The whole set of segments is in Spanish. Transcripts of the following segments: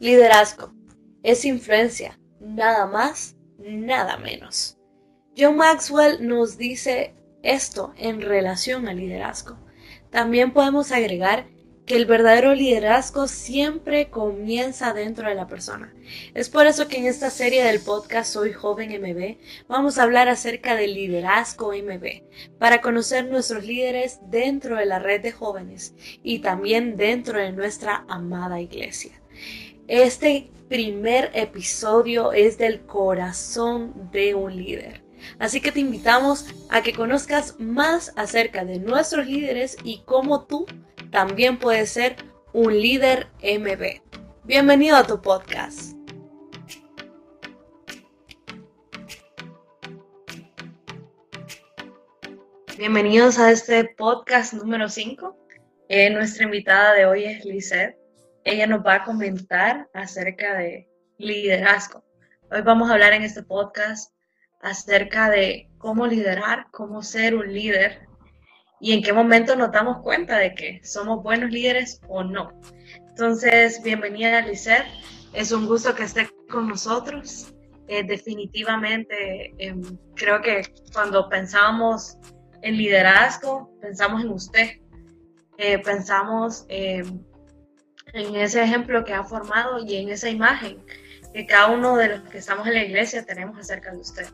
Liderazgo es influencia, nada más, nada menos. John Maxwell nos dice esto en relación al liderazgo. También podemos agregar que el verdadero liderazgo siempre comienza dentro de la persona. Es por eso que en esta serie del podcast Soy Joven MB vamos a hablar acerca del liderazgo MB, para conocer nuestros líderes dentro de la red de jóvenes y también dentro de nuestra amada iglesia. Este primer episodio es del corazón de un líder. Así que te invitamos a que conozcas más acerca de nuestros líderes y cómo tú también puedes ser un líder MB. Bienvenido a tu podcast. Bienvenidos a este podcast número 5. Eh, nuestra invitada de hoy es Lizeth. Ella nos va a comentar acerca de liderazgo. Hoy vamos a hablar en este podcast acerca de cómo liderar, cómo ser un líder y en qué momento nos damos cuenta de que somos buenos líderes o no. Entonces, bienvenida Lisette, es un gusto que esté con nosotros. Eh, definitivamente, em, creo que cuando pensamos en liderazgo, pensamos en usted, eh, pensamos em, en ese ejemplo que ha formado y en esa imagen que cada uno de los que estamos en la iglesia tenemos acerca de usted.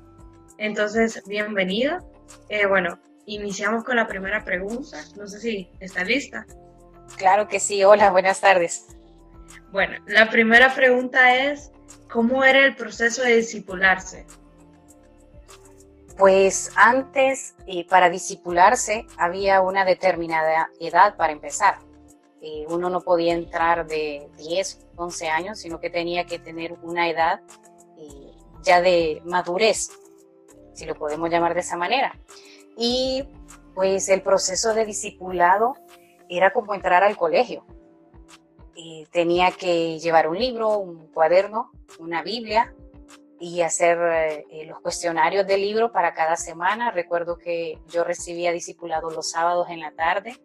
Entonces, bienvenida. Eh, bueno, iniciamos con la primera pregunta. No sé si está lista. Claro que sí. Hola, buenas tardes. Bueno, la primera pregunta es, ¿cómo era el proceso de disipularse? Pues antes, eh, para disipularse, había una determinada edad para empezar. Eh, uno no podía entrar de 10, 11 años, sino que tenía que tener una edad ya de madurez si lo podemos llamar de esa manera. Y pues el proceso de discipulado era como entrar al colegio. Tenía que llevar un libro, un cuaderno, una Biblia y hacer eh, los cuestionarios del libro para cada semana. Recuerdo que yo recibía discipulado los sábados en la tarde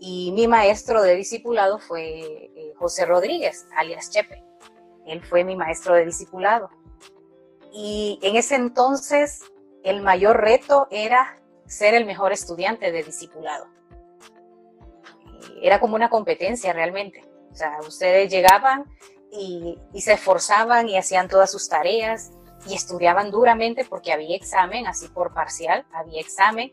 y mi maestro de discipulado fue eh, José Rodríguez, alias Chepe. Él fue mi maestro de discipulado. Y en ese entonces el mayor reto era ser el mejor estudiante de discipulado. Era como una competencia realmente. O sea, ustedes llegaban y, se esforzaban y hacían todas sus tareas y estudiaban duramente porque había examen, así por parcial, había examen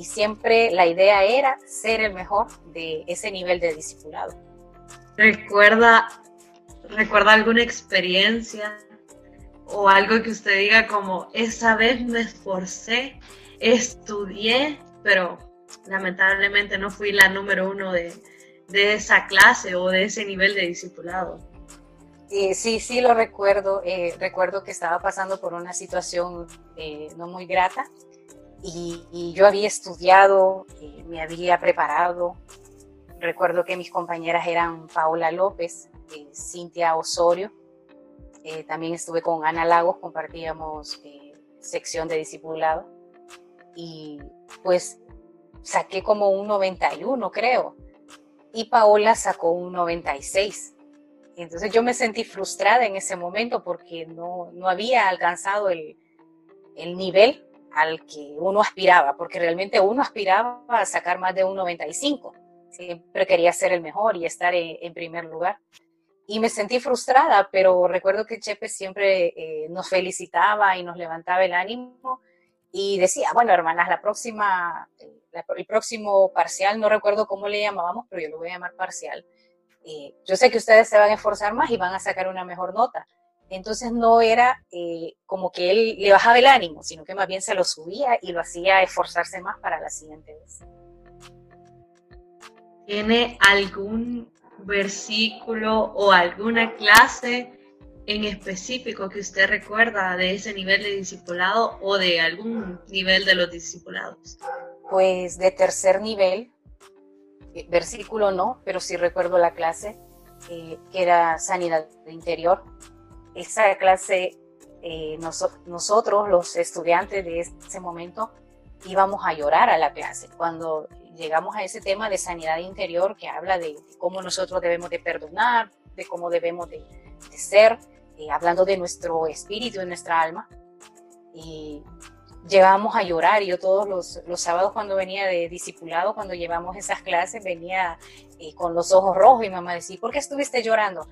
y siempre la idea era ser el mejor de ese nivel de discipulado. ¿Recuerda, recuerda alguna experiencia o algo que usted diga como, esa vez me esforcé, estudié, pero lamentablemente no fui la número uno de, esa clase o de ese nivel de discipulado. sí, sí lo recuerdo. Eh, recuerdo que estaba pasando por una situación eh, no muy grata y, yo había estudiado, eh, me había preparado. Recuerdo que mis compañeras eran Paola López, Cintia Osorio, eh, también estuve con Ana Lagos, compartíamos eh, sección de discipulado y pues saqué como un 91 creo y Paola sacó un 96. Entonces yo me sentí frustrada en ese momento porque no, no había alcanzado el, el nivel al que uno aspiraba, porque realmente uno aspiraba a sacar más de un 95. Siempre quería ser el mejor y estar en primer lugar y me sentí frustrada, pero recuerdo que Chepe siempre eh, nos felicitaba y nos levantaba el ánimo y decía, bueno, hermanas, la próxima, el próximo parcial, no recuerdo cómo le llamábamos, pero yo lo voy a llamar parcial. Eh, yo sé que ustedes se van a esforzar más y van a sacar una mejor nota. Entonces no era eh, como que él le bajaba el ánimo, sino que más bien se lo subía y lo hacía esforzarse más para la siguiente vez. ¿Tiene algún versículo o alguna clase en específico que usted recuerda de ese nivel de discipulado o de algún nivel de los discipulados? Pues de tercer nivel, eh, versículo no, pero sí recuerdo la clase eh, que era sanidad de interior. Esa clase, eh, nosotros los estudiantes de ese momento íbamos a llorar a la clase cuando llegamos a ese tema de sanidad interior que habla de cómo nosotros debemos de perdonar, de cómo debemos de, ser, eh, hablando de nuestro espíritu, de nuestra alma. Y llevábamos a llorar. Y yo todos los, los, sábados cuando venía de discipulado, cuando llevamos esas clases, venía eh, con los ojos rojos y mamá decía, ¿por qué estuviste llorando?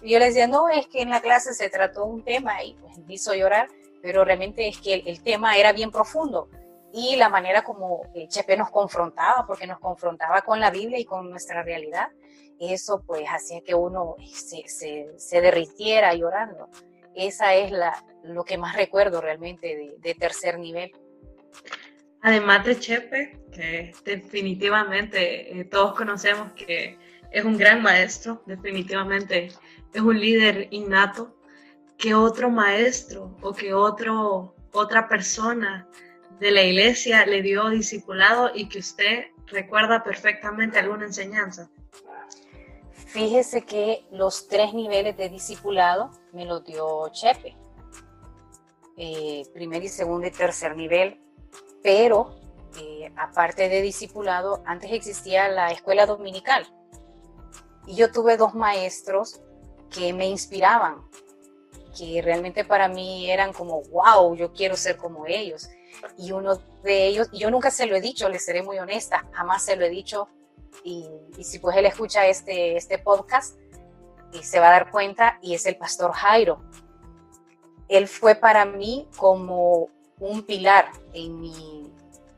Y yo le decía, no, es que en la clase se trató un tema y pues hizo llorar, pero realmente es que el, tema era bien profundo. Y la manera como Chepe nos confrontaba, porque nos confrontaba con la Biblia y con nuestra realidad, eso pues hacía que uno se, se, se derritiera llorando. Esa es la, lo que más recuerdo realmente de, tercer nivel. Además de Chepe, que definitivamente eh, todos conocemos que es un gran maestro, definitivamente es un líder innato, que otro maestro o que otro, otra persona de la iglesia le dio discipulado y que usted recuerda perfectamente alguna enseñanza. Fíjese que los tres niveles de discipulado me los dio Chepe. Eh, primer y segundo y tercer nivel, pero eh, aparte de discipulado, antes existía la escuela dominical. Y yo tuve dos maestros que me inspiraban, que realmente para mí eran como, wow, yo quiero ser como ellos. Y uno de ellos, y yo nunca se lo he dicho, le seré muy honesta, jamás se lo he dicho. Y, si pues él escucha este, este podcast, y se va a dar cuenta, y es el pastor Jairo. Él fue para mí como un pilar en mi,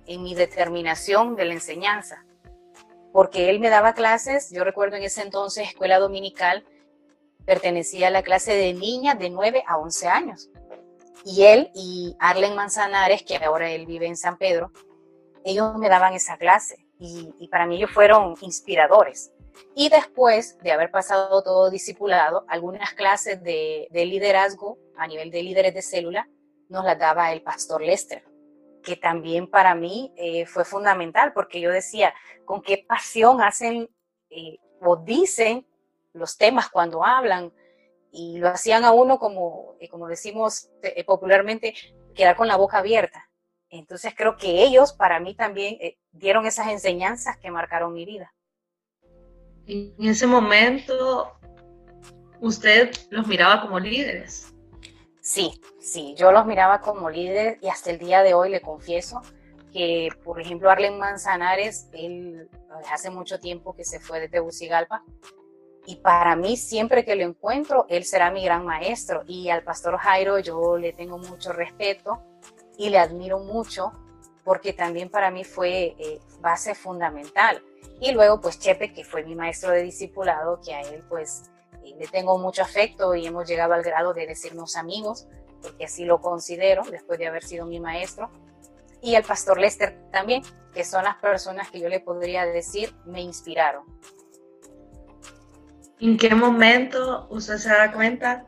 en mi determinación de la enseñanza, porque él me daba clases, yo recuerdo en ese entonces escuela dominical, pertenecía a la clase de niñas de 9 a 11 años. Y él y Arlen Manzanares, que ahora él vive en San Pedro, ellos me daban esa clase y, para mí ellos fueron inspiradores. Y después de haber pasado todo discipulado, algunas clases de, liderazgo a nivel de líderes de célula nos las daba el pastor Lester, que también para mí eh, fue fundamental porque yo decía, con qué pasión hacen eh, o dicen los temas cuando hablan y lo hacían a uno como, eh, como decimos eh, popularmente, quedar con la boca abierta. Entonces creo que ellos para mí también eh, dieron esas enseñanzas que marcaron mi vida. En ese momento, usted los miraba como líderes. Sí, sí, yo los miraba como líderes y hasta el día de hoy le confieso que, por ejemplo, Arlen Manzanares, él hace mucho tiempo que se fue de Tegucigalpa, y para mí, siempre que lo encuentro, él será mi gran maestro. Y al pastor Jairo yo le tengo mucho respeto y le admiro mucho porque también para mí fue eh, base fundamental. Y luego, pues Chepe, que fue mi maestro de discipulado, que a él pues eh, le tengo mucho afecto y hemos llegado al grado de decirnos amigos, porque así lo considero después de haber sido mi maestro. Y al pastor Lester también, que son las personas que yo le podría decir me inspiraron. ¿En qué momento usted se da cuenta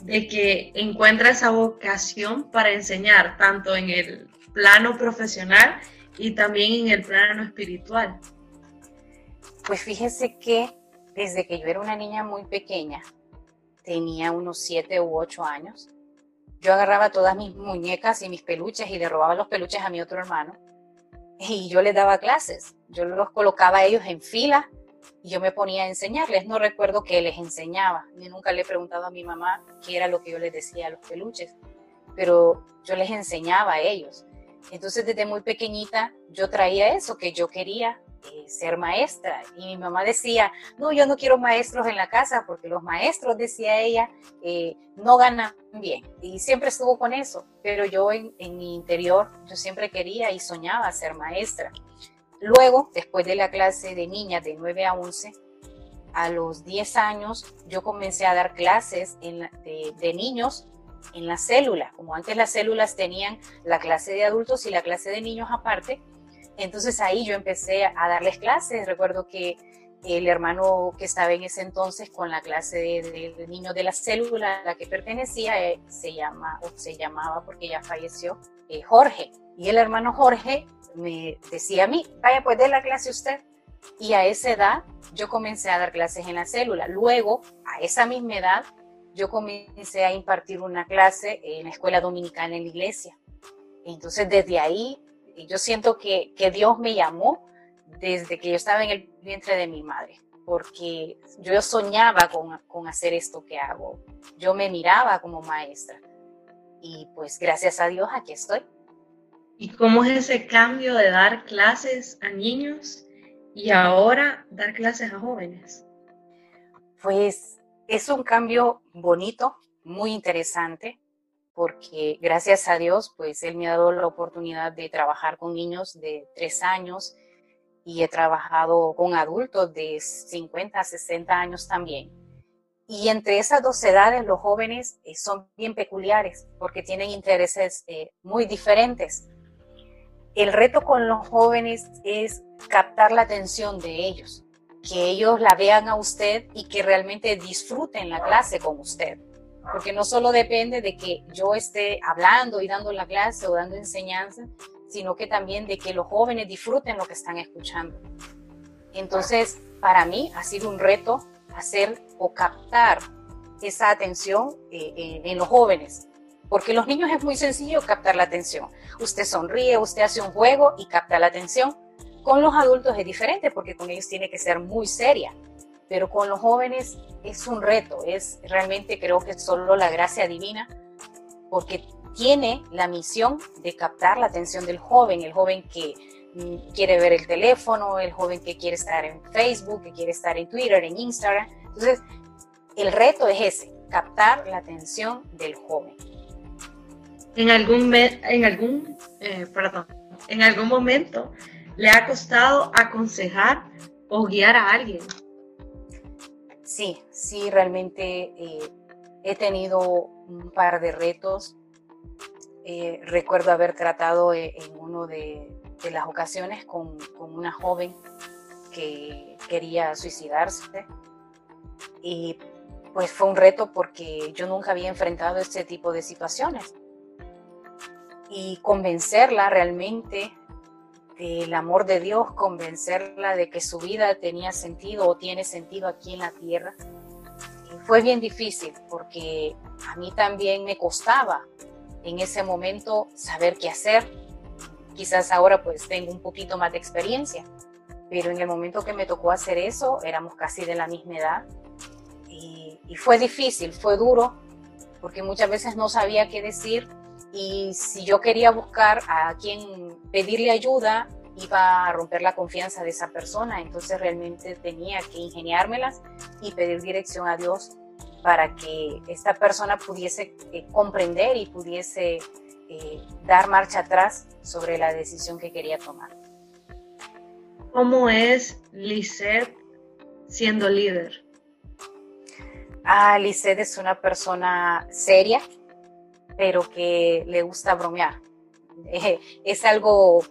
de que encuentra esa vocación para enseñar, tanto en el plano profesional y también en el plano espiritual? Pues fíjese que desde que yo era una niña muy pequeña, tenía unos siete u ocho años, yo agarraba todas mis muñecas y mis peluches y le robaba los peluches a mi otro hermano y yo les daba clases. Yo los colocaba a ellos en fila y yo me ponía a enseñarles. No recuerdo que les enseñaba, ni nunca le he preguntado a mi mamá qué era lo que yo les decía a los peluches, pero yo les enseñaba a ellos. Entonces desde muy pequeñita yo traía eso, que yo quería eh, ser maestra. Y mi mamá decía, no, yo no quiero maestros en la casa porque los maestros, decía ella, eh, no ganan bien. Y siempre estuvo con eso, pero yo en, en mi interior, yo siempre quería y soñaba ser maestra. Luego, después de la clase de niñas de 9 a 11, a los 10 años yo comencé a dar clases de, niños en la célula. Como antes las células tenían la clase de adultos y la clase de niños aparte, entonces ahí yo empecé a darles clases. Recuerdo que el hermano que estaba en ese entonces con la clase de, niños de la célula a la que pertenecía eh, se llama o se llamaba porque ya falleció eh, Jorge. Y el hermano Jorge me decía a mí, vaya pues dé la clase usted. Y a esa edad yo comencé a dar clases en la célula. Luego, a esa misma edad, yo comencé a impartir una clase en la escuela dominicana en la iglesia. Entonces, desde ahí, yo siento que, que Dios me llamó desde que yo estaba en el vientre de mi madre. porque yo soñaba con, con hacer esto que hago. Yo me miraba como maestra. Y pues gracias a Dios aquí estoy. ¿Y cómo es ese cambio de dar clases a niños y ahora dar clases a jóvenes? Pues es un cambio bonito, muy interesante, porque gracias a Dios, pues Él me ha dado la oportunidad de trabajar con niños de tres años y he trabajado con adultos de 50 a 60 años también. Y entre esas dos edades, los jóvenes eh, son bien peculiares porque tienen intereses eh, muy diferentes. El reto con los jóvenes es captar la atención de ellos, que ellos la vean a usted y que realmente disfruten la clase con usted. Porque no solo depende de que yo esté hablando y dando la clase o dando enseñanza, sino que también de que los jóvenes disfruten lo que están escuchando. Entonces, para mí ha sido un reto hacer o captar esa atención eh, en los jóvenes, porque los niños es muy sencillo captar la atención. Usted sonríe, usted hace un juego y capta la atención. Con los adultos es diferente porque con ellos tiene que ser muy seria, pero con los jóvenes es un reto, es realmente creo que solo la gracia divina, porque tiene la misión de captar la atención del joven, el joven que mm, quiere ver el teléfono, el joven que quiere estar en Facebook, que quiere estar en Twitter, en Instagram. Entonces, el reto es ese, captar la atención del joven. En algún, en algún, eh, perdón, en algún momento le ha costado aconsejar o guiar a alguien. Sí, sí, realmente eh, he tenido un par de retos. Eh, recuerdo haber tratado en una de, las ocasiones con, una joven que quería suicidarse. Y pues fue un reto porque yo nunca había enfrentado este tipo de situaciones y convencerla realmente del amor de Dios, convencerla de que su vida tenía sentido o tiene sentido aquí en la tierra. fue bien difícil porque a mí también me costaba en ese momento saber qué hacer. Quizás ahora pues tengo un poquito más de experiencia, pero en el momento que me tocó hacer eso éramos casi de la misma edad y, fue difícil, fue duro, porque muchas veces no sabía qué decir y si yo quería buscar a quien pedirle ayuda, iba a romper la confianza de esa persona, entonces realmente tenía que ingeniármelas y pedir dirección a Dios para que esta persona pudiese eh, comprender y pudiese eh, dar marcha atrás sobre la decisión que quería tomar. ¿Cómo es Lisette siendo líder? Ah, Lisette es una persona seria, pero que le gusta bromear. es algo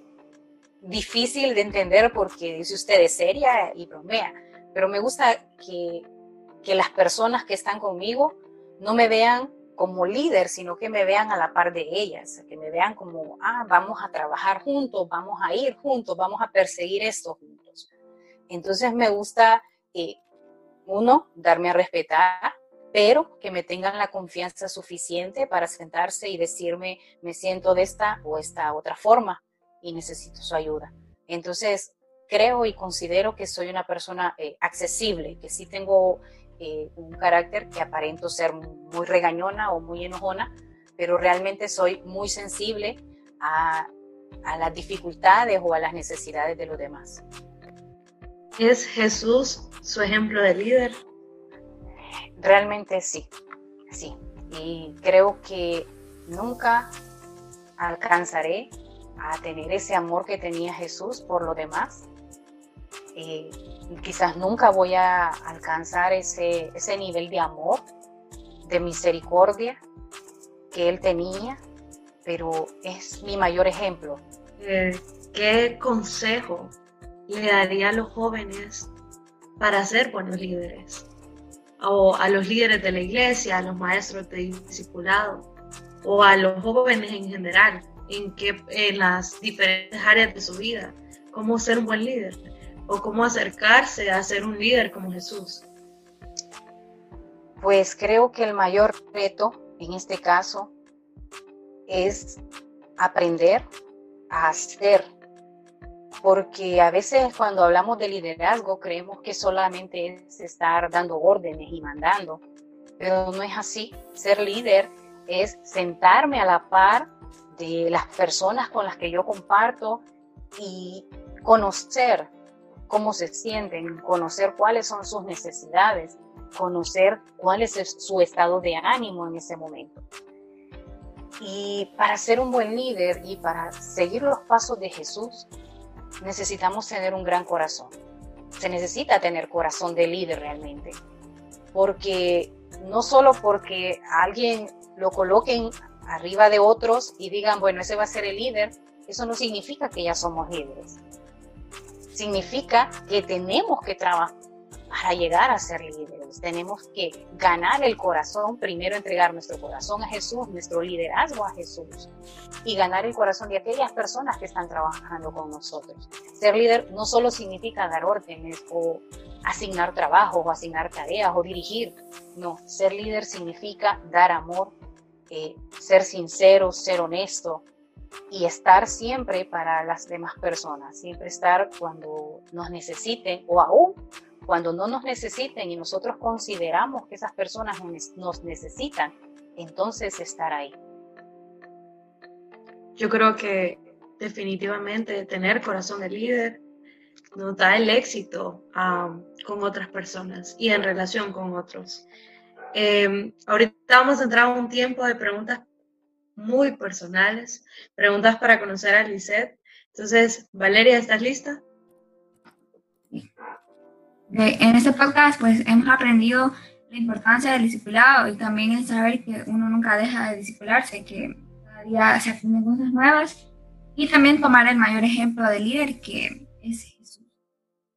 difícil de entender porque dice usted es seria y bromea, pero me gusta que que las personas que están conmigo no me vean como líder, sino que me vean a la par de ellas, que me vean como, ah, vamos a trabajar juntos, vamos a ir juntos, vamos a perseguir esto juntos. Entonces me gusta, eh, uno, darme a respetar, pero que me tengan la confianza suficiente para sentarse y decirme, me siento de esta o esta otra forma y necesito su ayuda. Entonces, creo y considero que soy una persona eh, accesible, que sí tengo eh, un carácter que aparento ser muy regañona o muy enojona, pero realmente soy muy sensible a, a las dificultades o a las necesidades de los demás. ¿Es Jesús su ejemplo de líder? Realmente sí, sí. Y creo que nunca alcanzaré a tener ese amor que tenía Jesús por los demás. Eh, quizás nunca voy a alcanzar ese, ese nivel de amor, de misericordia que él tenía, pero es mi mayor ejemplo. Eh, ¿Qué consejo le daría a los jóvenes para ser buenos líderes? O a los líderes de la iglesia, a los maestros de discipulado, o a los jóvenes en general, en, que, en las diferentes áreas de su vida, cómo ser un buen líder o cómo acercarse a ser un líder como Jesús? Pues creo que el mayor reto en este caso es aprender a hacer porque a veces cuando hablamos de liderazgo creemos que solamente es estar dando órdenes y mandando, pero no es así. Ser líder es sentarme a la par de las personas con las que yo comparto y conocer cómo se sienten, conocer cuáles son sus necesidades, conocer cuál es su estado de ánimo en ese momento. Y para ser un buen líder y para seguir los pasos de Jesús, necesitamos tener un gran corazón. Se necesita tener corazón de líder realmente. Porque no solo porque alguien lo coloquen arriba de otros y digan, bueno, ese va a ser el líder, eso no significa que ya somos líderes. Significa que tenemos que trabajar para llegar a ser líderes. Tenemos que ganar el corazón, primero entregar nuestro corazón a Jesús, nuestro liderazgo a Jesús y ganar el corazón de aquellas personas que están trabajando con nosotros. Ser líder no solo significa dar órdenes o asignar trabajo o asignar tareas o dirigir. No, ser líder significa dar amor, eh, ser sincero, ser honesto y estar siempre para las demás personas, siempre estar cuando nos necesiten o aún cuando no nos necesiten y nosotros consideramos que esas personas nos necesitan, entonces estar ahí. Yo creo que definitivamente tener corazón de líder nos da el éxito con otras personas y en relación con otros. Em, ahorita vamos a entrar a un tiempo de preguntas muy personales, preguntas para conocer a Lisette. Entonces, Valeria, ¿estás lista? En este podcast, pues hemos aprendido la importancia del discipulado y también el saber que uno nunca deja de discipularse, que cada día se aprenden cosas nuevas y también tomar el mayor ejemplo de líder que es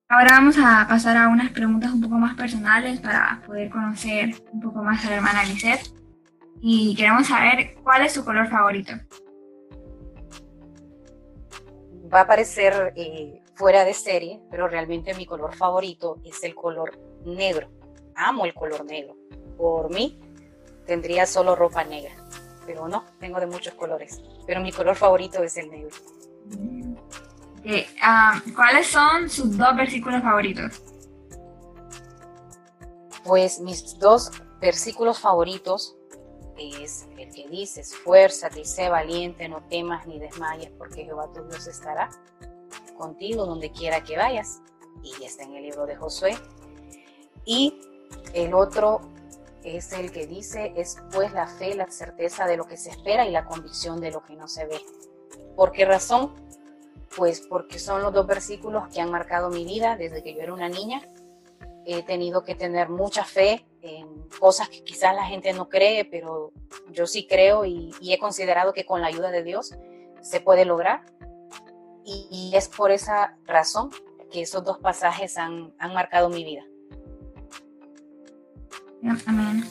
Ahora vamos a pasar a unas preguntas un poco más personales para poder conocer un poco más a la hermana Lisette. Y queremos saber cuál es su color favorito. Va a parecer eh, fuera de serie, pero realmente mi color favorito es el color negro. Amo el color negro. Por mí tendría solo ropa negra, pero no, tengo de muchos colores. Pero mi color favorito es el negro. Ah, ¿Cuáles son sus dos versículos favoritos? Pues mis dos versículos favoritos es el que dice, esfuérzate y sé valiente, no temas ni desmayes, porque Jehová tu Dios estará contigo donde quiera que vayas. Y está en el libro de Josué. Y el otro es el que dice, es pues la fe, la certeza de lo que se espera y la convicción de lo que no se ve. ¿Por qué razón? Pues porque son los dos versículos que han marcado mi vida desde que yo era una niña. He tenido que tener mucha fe en cosas que quizás la gente no cree, pero yo sí creo y, he considerado que con la ayuda de Dios se puede lograr. Y, es por esa razón que esos dos pasajes han, marcado mi vida. Amén.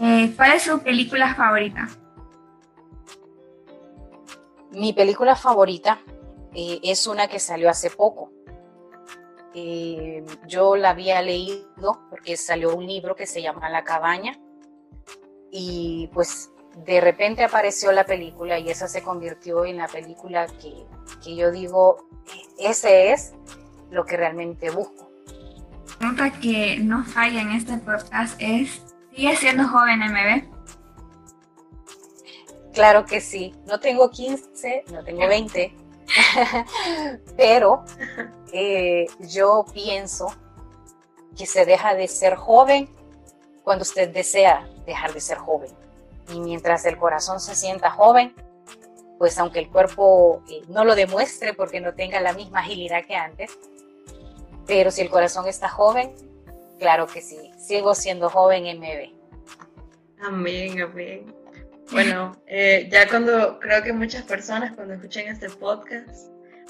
Eh, ¿Cuál es su película favorita? Mi película favorita eh, es una que salió hace poco. Eh, yo la había leído porque salió un libro que se llama La cabaña y pues de repente apareció la película y esa se convirtió en la película que, que yo digo, ese es lo que realmente busco. Nota que no falla en este podcast es, ¿sigue siendo joven MB? Claro que sí, no tengo 15, no tengo 20, Pero eh, yo pienso que se deja de ser joven cuando usted desea dejar de ser joven. Y mientras el corazón se sienta joven, pues aunque el cuerpo eh, no lo demuestre porque no tenga la misma agilidad que antes, pero si el corazón está joven, claro que sí, sigo siendo joven MB. Amén, amén. Bueno, eh, ya cuando creo que muchas personas cuando escuchen este podcast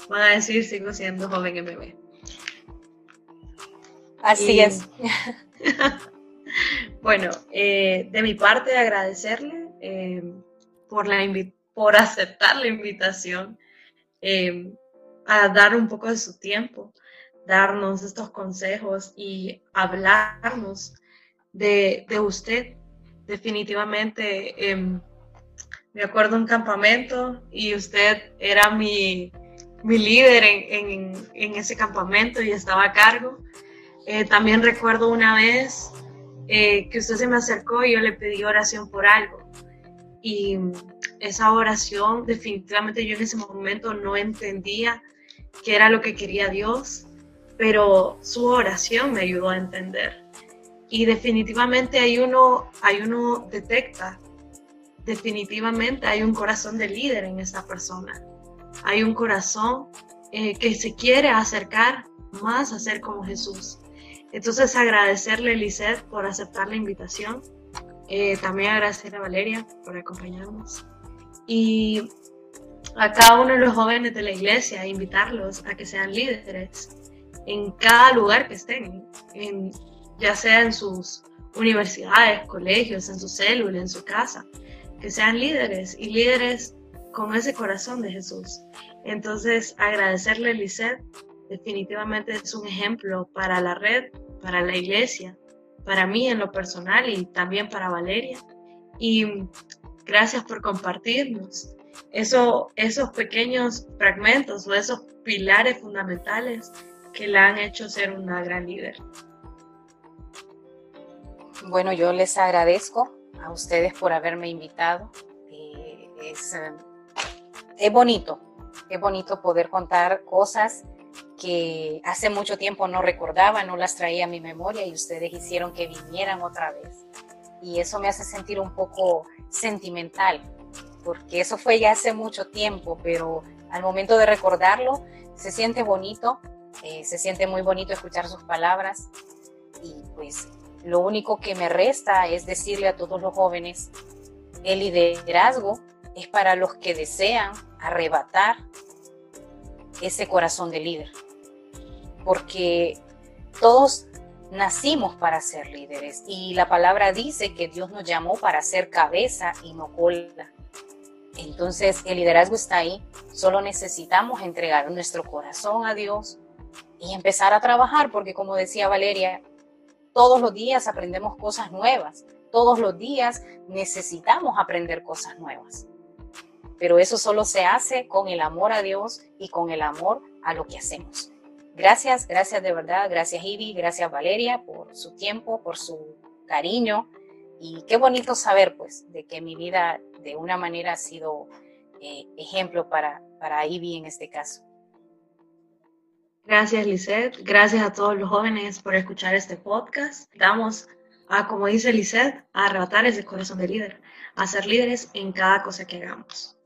van a decir sigo siendo joven MB. Así es. bueno, eh, de mi parte agradecerle eh, por, la por aceptar la invitación a dar un poco de su tiempo, darnos estos consejos y hablarnos de, de usted. Definitivamente em, me acuerdo un campamento y usted era mi, mi líder en, ese campamento y estaba a cargo. Eh, también recuerdo una vez eh, que usted se me acercó y yo le pedí oración por algo. Y esa oración, definitivamente yo en ese momento no entendía qué era lo que quería Dios, pero su oración me ayudó a entender. Y definitivamente hay uno, hay uno detecta, definitivamente hay un corazón de líder en esa persona. Hay un corazón eh, que se quiere acercar más a ser como Jesús. Entonces agradecerle a Lisette por aceptar la invitación. Eh, también agradecer a Valeria por acompañarnos. Y a cada uno de los jóvenes de la iglesia, invitarlos a que sean líderes en cada lugar que estén, en, ya sea en sus universidades, colegios, en su célula, en su casa, que sean líderes y líderes con ese corazón de Jesús. Entonces, agradecerle Lisette definitivamente es un ejemplo para la red, para la iglesia, para mí en lo personal y también para Valeria. Y gracias por compartirnos eso, esos pequeños fragmentos o esos pilares fundamentales que la han hecho ser una gran líder. Bueno, yo les agradezco a ustedes por haberme invitado. Eh, es, eh, es bonito, es bonito poder contar cosas que hace mucho tiempo no recordaba, no las traía a mi memoria y ustedes hicieron que vinieran otra vez. Y eso me hace sentir un poco sentimental, porque eso fue ya hace mucho tiempo, pero al momento de recordarlo se siente bonito, eh, se siente muy bonito escuchar sus palabras y pues lo único que me resta es decirle a todos los jóvenes, el liderazgo es para los que desean arrebatar ese corazón de líder, porque todos nacimos para ser líderes y la palabra dice que Dios nos llamó para ser cabeza y no cola. Entonces el liderazgo está ahí, solo necesitamos entregar nuestro corazón a Dios y empezar a trabajar, porque como decía Valeria, todos los días aprendemos cosas nuevas, todos los días necesitamos aprender cosas nuevas. Pero eso solo se hace con el amor a Dios y con el amor a lo que hacemos. Gracias, gracias de verdad, gracias Ivy, gracias Valeria por su tiempo, por su cariño y qué bonito saber pues de que mi vida de una manera ha sido eh, ejemplo para, para Ivy en este caso. Gracias, Lisette. Gracias a todos los jóvenes por escuchar este podcast. Vamos a, como dice Lisette, a arrebatar ese corazón de líder, a ser líderes en cada cosa que hagamos.